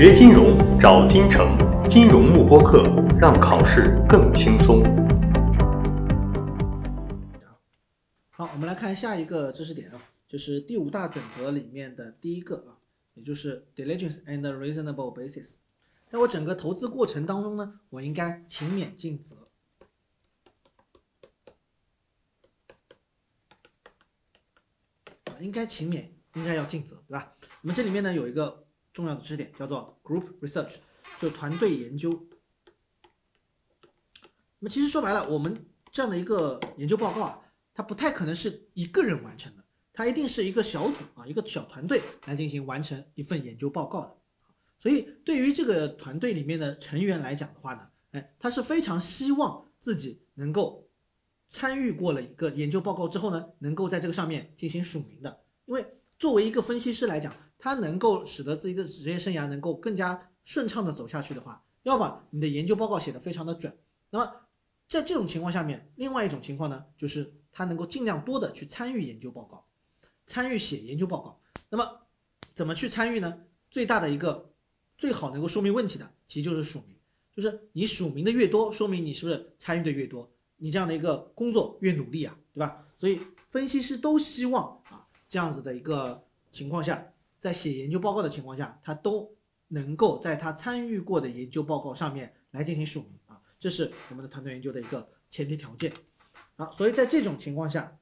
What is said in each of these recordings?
学金融找金城，金融慕播课，让考试更轻松。好，我们来看下一个知识点啊，就是第五大准则里面的第一个啊，也就是 diligence and reasonable basis。在我整个投资过程当中呢，我应该勤勉尽责。应该勤勉，应该要尽责，对吧？那么这里面呢有一个重要的知识点，叫做 group research，就团队研究。那么其实说白了，我们这样的一个研究报告啊，它不太可能是一个人完成的，它一定是一个小组啊，一个小团队来进行完成一份研究报告的。所以对于这个团队里面的成员来讲的话呢，哎，他是非常希望自己能够。参与过了一个研究报告之后呢，能够在这个上面进行署名的。因为作为一个分析师来讲，他能够使得自己的职业生涯能够更加顺畅的走下去的话，要么你的研究报告写的非常的准。那么在这种情况下面，另外一种情况呢，就是他能够尽量多的去参与研究报告，参与写研究报告。那么怎么去参与呢？最大的一个最好能够说明问题的，其实就是署名。就是你署名的越多，说明你是不是参与的越多。你这样的一个工作越努力啊，对吧？所以分析师都希望啊，这样子的一个情况下，在写研究报告的情况下，他都能够在他参与过的研究报告上面来进行署名啊，这是我们的团队研究的一个前提条件啊。所以在这种情况下，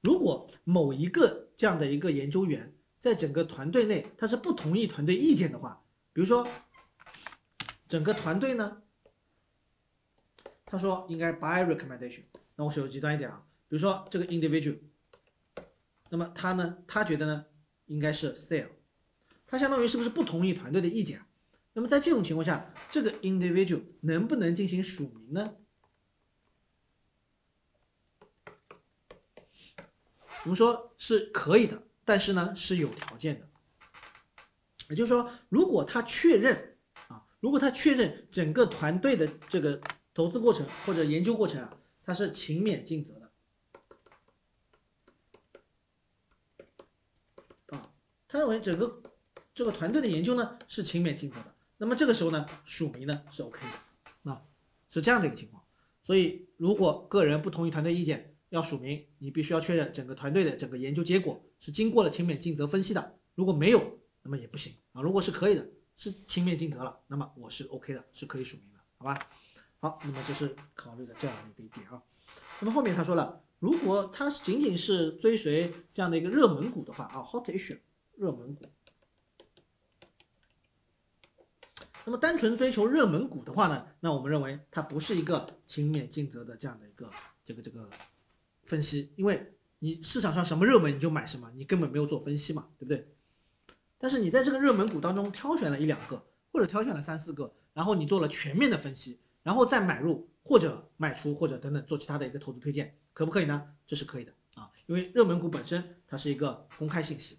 如果某一个这样的一个研究员在整个团队内他是不同意团队意见的话，比如说整个团队呢？他说应该 by recommendation，那我说极端一点啊，比如说这个 individual，那么他呢，他觉得呢应该是 sale，他相当于是不是不同意团队的意见？那么在这种情况下，这个 individual 能不能进行署名呢？我们说是可以的，但是呢是有条件的，也就是说，如果他确认啊，如果他确认整个团队的这个。投资过程或者研究过程啊，他是勤勉尽责的啊，他认为整个这个团队的研究呢是勤勉尽责的，那么这个时候呢署名呢是 OK 的啊，是这样的一个情况。所以如果个人不同意团队意见要署名，你必须要确认整个团队的整个研究结果是经过了勤勉尽责分析的，如果没有，那么也不行啊。如果是可以的，是勤勉尽责了，那么我是 OK 的，是可以署名的，好吧？好，那么这是考虑的这样的一个点啊。那么后面他说了，如果他仅仅是追随这样的一个热门股的话啊，hot issue 热门股，那么单纯追求热门股的话呢，那我们认为它不是一个勤勉尽责的这样的一个这个这个分析，因为你市场上什么热门你就买什么，你根本没有做分析嘛，对不对？但是你在这个热门股当中挑选了一两个，或者挑选了三四个，然后你做了全面的分析。然后再买入或者卖出或者等等做其他的一个投资推荐，可不可以呢？这是可以的啊，因为热门股本身它是一个公开信息。